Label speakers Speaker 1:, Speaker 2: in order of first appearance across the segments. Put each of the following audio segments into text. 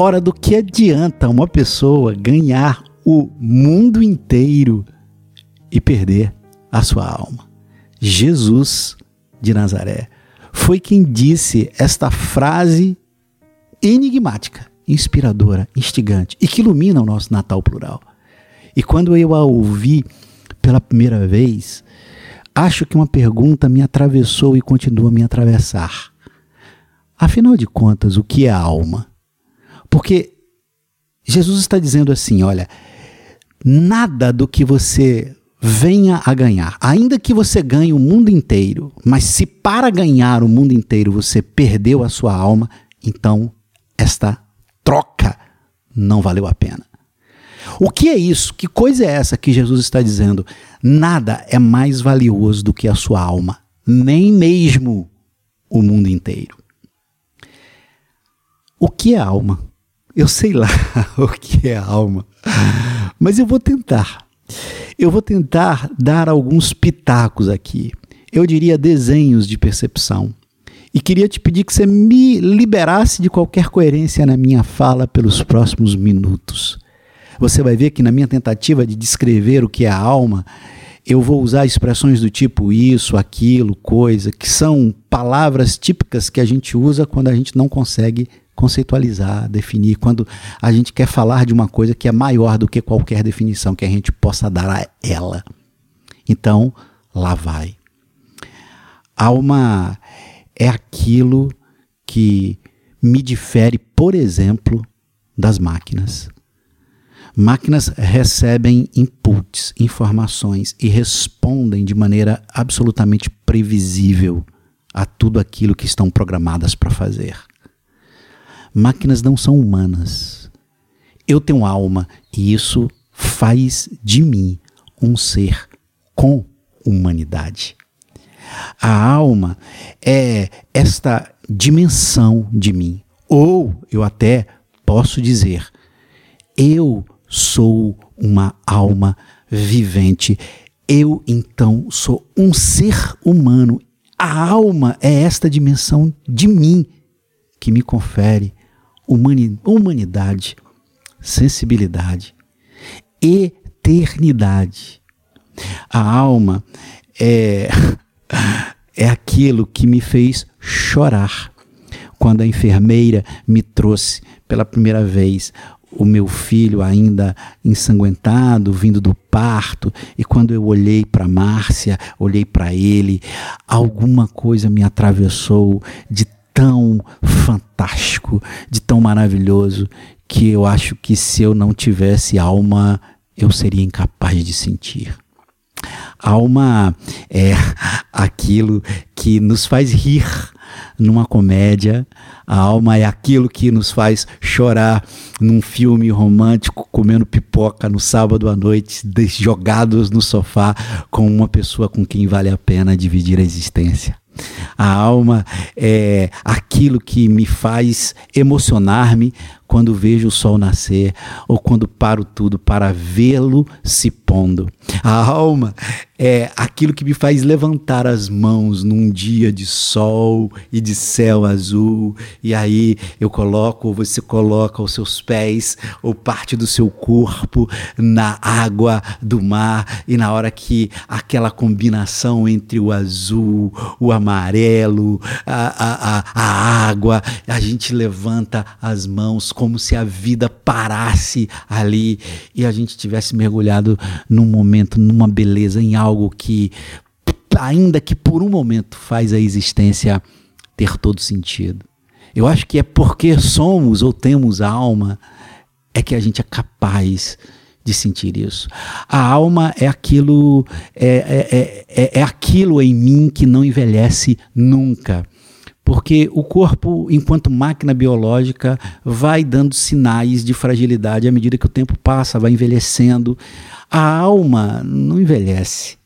Speaker 1: Ora, do que adianta uma pessoa ganhar o mundo inteiro e perder a sua alma? Jesus de Nazaré foi quem disse esta frase enigmática, inspiradora, instigante e que ilumina o nosso Natal plural. E quando eu a ouvi pela primeira vez, acho que uma pergunta me atravessou e continua a me atravessar. Afinal de contas, o que é alma? Porque Jesus está dizendo assim: olha, nada do que você venha a ganhar, ainda que você ganhe o mundo inteiro, mas se para ganhar o mundo inteiro você perdeu a sua alma, então esta troca não valeu a pena. O que é isso? Que coisa é essa que Jesus está dizendo? Nada é mais valioso do que a sua alma, nem mesmo o mundo inteiro. O que é alma? Eu sei lá o que é alma, mas eu vou tentar. Eu vou tentar dar alguns pitacos aqui. Eu diria desenhos de percepção. E queria te pedir que você me liberasse de qualquer coerência na minha fala pelos próximos minutos. Você vai ver que na minha tentativa de descrever o que é a alma, eu vou usar expressões do tipo isso, aquilo, coisa, que são palavras típicas que a gente usa quando a gente não consegue conceitualizar, definir, quando a gente quer falar de uma coisa que é maior do que qualquer definição que a gente possa dar a ela. Então, lá vai. Alma é aquilo que me difere, por exemplo, das máquinas. Máquinas recebem inputs, informações e respondem de maneira absolutamente previsível a tudo aquilo que estão programadas para fazer. Máquinas não são humanas. Eu tenho alma e isso faz de mim um ser com humanidade. A alma é esta dimensão de mim. Ou eu até posso dizer, eu sou uma alma vivente. Eu então sou um ser humano. A alma é esta dimensão de mim que me confere humanidade, sensibilidade, eternidade. A alma é, é aquilo que me fez chorar quando a enfermeira me trouxe pela primeira vez o meu filho ainda ensanguentado, vindo do parto, e quando eu olhei para Márcia, olhei para ele, alguma coisa me atravessou de tão fantástico, de tão maravilhoso, que eu acho que se eu não tivesse alma, eu seria incapaz de sentir. Alma é aquilo que nos faz rir numa comédia, a alma é aquilo que nos faz chorar num filme romântico, comendo pipoca no sábado à noite, jogados no sofá com uma pessoa com quem vale a pena dividir a existência. A alma é aquilo que me faz emocionar-me quando vejo o sol nascer ou quando paro tudo para vê-lo se pondo. A alma é aquilo que me faz levantar as mãos num dia de sol e de céu azul, e aí eu coloco, ou você coloca os seus pés ou parte do seu corpo na água do mar, e na hora que aquela combinação entre o azul, o amarelo, a, a, a, a água, a gente levanta as mãos como se a vida parasse ali e a gente tivesse mergulhado num momento, numa beleza, em algo que, ainda que por um momento, faz a existência ter todo sentido. Eu acho que é porque somos ou temos alma é que a gente é capaz de sentir isso. A alma é aquilo é, é, é, é aquilo em mim que não envelhece nunca porque o corpo, enquanto máquina biológica, vai dando sinais de fragilidade à medida que o tempo passa, vai envelhecendo. A alma não envelhece.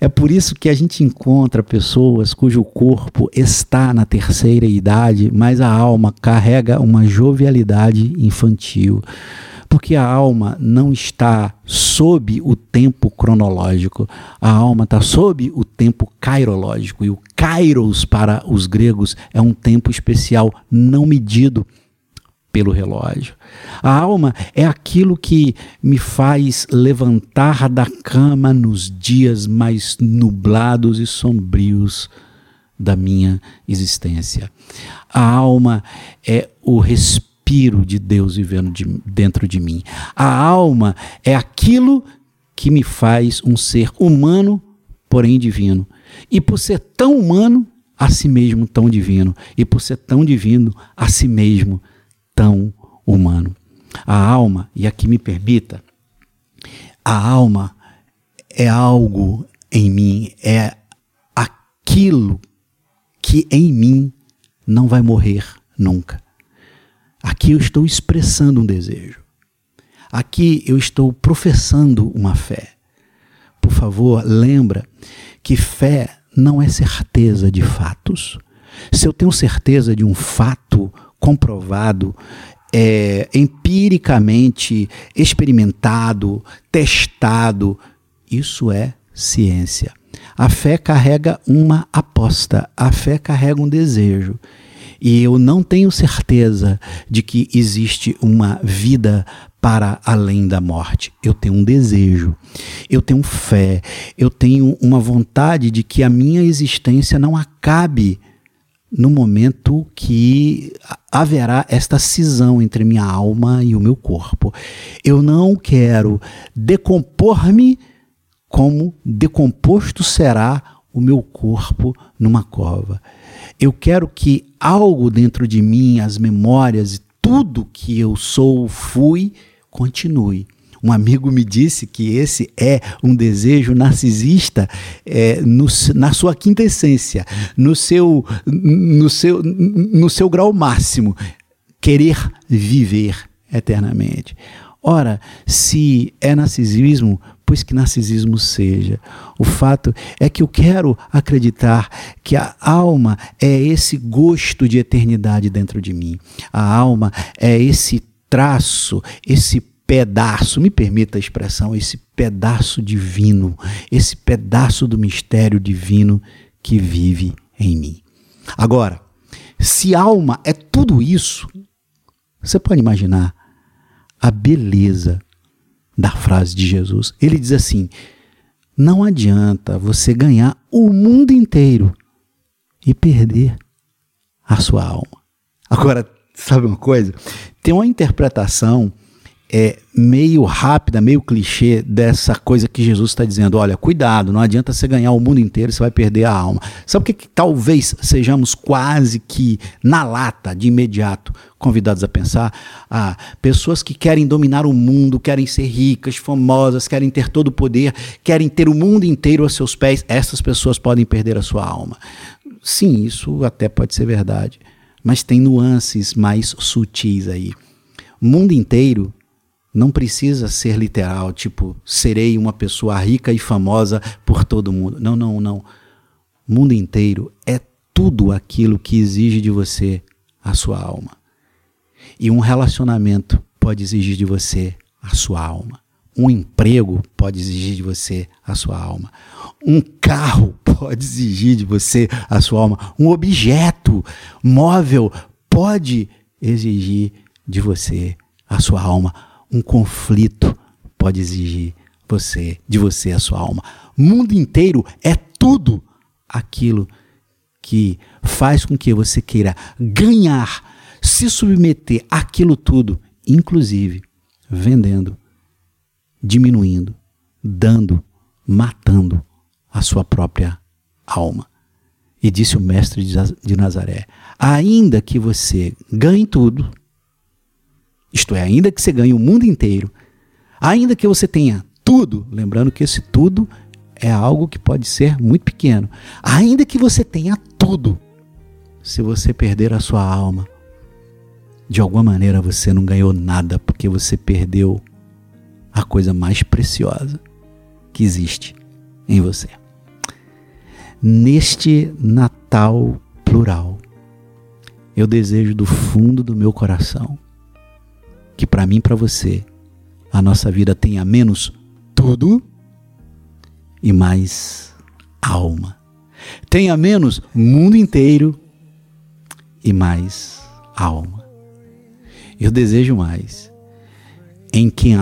Speaker 1: É por isso que a gente encontra pessoas cujo corpo está na terceira idade, mas a alma carrega uma jovialidade infantil porque a alma não está sob o tempo cronológico, a alma está sob o tempo kairológico. E o kairos para os gregos é um tempo especial não medido pelo relógio. A alma é aquilo que me faz levantar da cama nos dias mais nublados e sombrios da minha existência. A alma é o respiro de Deus vivendo de, dentro de mim. A alma é aquilo que me faz um ser humano, porém divino. E por ser tão humano, a si mesmo tão divino. E por ser tão divino, a si mesmo tão humano. A alma, e aqui me permita, a alma é algo em mim, é aquilo que em mim não vai morrer nunca. Aqui eu estou expressando um desejo. Aqui eu estou professando uma fé. Por favor, lembra que fé não é certeza de fatos. Se eu tenho certeza de um fato comprovado, é, empiricamente experimentado, testado, isso é ciência. A fé carrega uma aposta, a fé carrega um desejo. E eu não tenho certeza de que existe uma vida para além da morte. Eu tenho um desejo, eu tenho fé, eu tenho uma vontade de que a minha existência não acabe no momento que haverá esta cisão entre minha alma e o meu corpo. Eu não quero decompor-me como decomposto será o meu corpo numa cova. Eu quero que algo dentro de mim, as memórias e tudo que eu sou, fui, continue. Um amigo me disse que esse é um desejo narcisista é, no, na sua quinta essência, no seu, no, seu, no seu grau máximo, querer viver eternamente. Ora, se é narcisismo, pois que narcisismo seja. O fato é que eu quero acreditar que a alma é esse gosto de eternidade dentro de mim. A alma é esse traço, esse pedaço, me permita a expressão, esse pedaço divino, esse pedaço do mistério divino que vive em mim. Agora, se alma é tudo isso, você pode imaginar a beleza da frase de Jesus. Ele diz assim: não adianta você ganhar o mundo inteiro e perder a sua alma. Agora, sabe uma coisa? Tem uma interpretação é, meio rápida, meio clichê dessa coisa que Jesus está dizendo: olha, cuidado, não adianta você ganhar o mundo inteiro, você vai perder a alma. Sabe o que, que talvez sejamos quase que na lata, de imediato, convidados a pensar? Ah, pessoas que querem dominar o mundo, querem ser ricas, famosas, querem ter todo o poder, querem ter o mundo inteiro a seus pés, essas pessoas podem perder a sua alma. Sim, isso até pode ser verdade, mas tem nuances mais sutis aí. O mundo inteiro não precisa ser literal, tipo, serei uma pessoa rica e famosa por todo mundo. Não, não, não. O mundo inteiro é tudo aquilo que exige de você a sua alma. E um relacionamento pode exigir de você a sua alma. Um emprego pode exigir de você a sua alma. Um carro pode exigir de você a sua alma. Um objeto móvel pode exigir de você a sua alma um conflito pode exigir você, de você a sua alma. O mundo inteiro é tudo aquilo que faz com que você queira ganhar, se submeter àquilo tudo, inclusive vendendo, diminuindo, dando, matando a sua própria alma. E disse o mestre de Nazaré: ainda que você ganhe tudo, isto é, ainda que você ganhe o mundo inteiro, ainda que você tenha tudo, lembrando que esse tudo é algo que pode ser muito pequeno, ainda que você tenha tudo, se você perder a sua alma, de alguma maneira você não ganhou nada porque você perdeu a coisa mais preciosa que existe em você. Neste Natal plural, eu desejo do fundo do meu coração que para mim e para você a nossa vida tenha menos tudo e mais alma. Tenha menos mundo inteiro e mais alma. Eu desejo mais em, quem,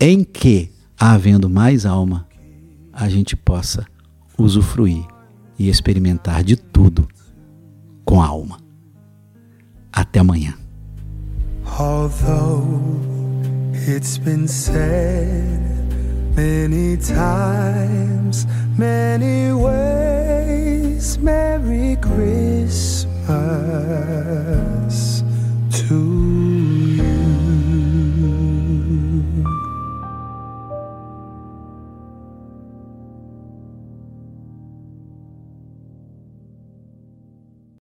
Speaker 1: em que, havendo mais alma, a gente possa usufruir e experimentar de tudo com a alma. Até amanhã. Although it's been said many times, many ways, Merry Christmas.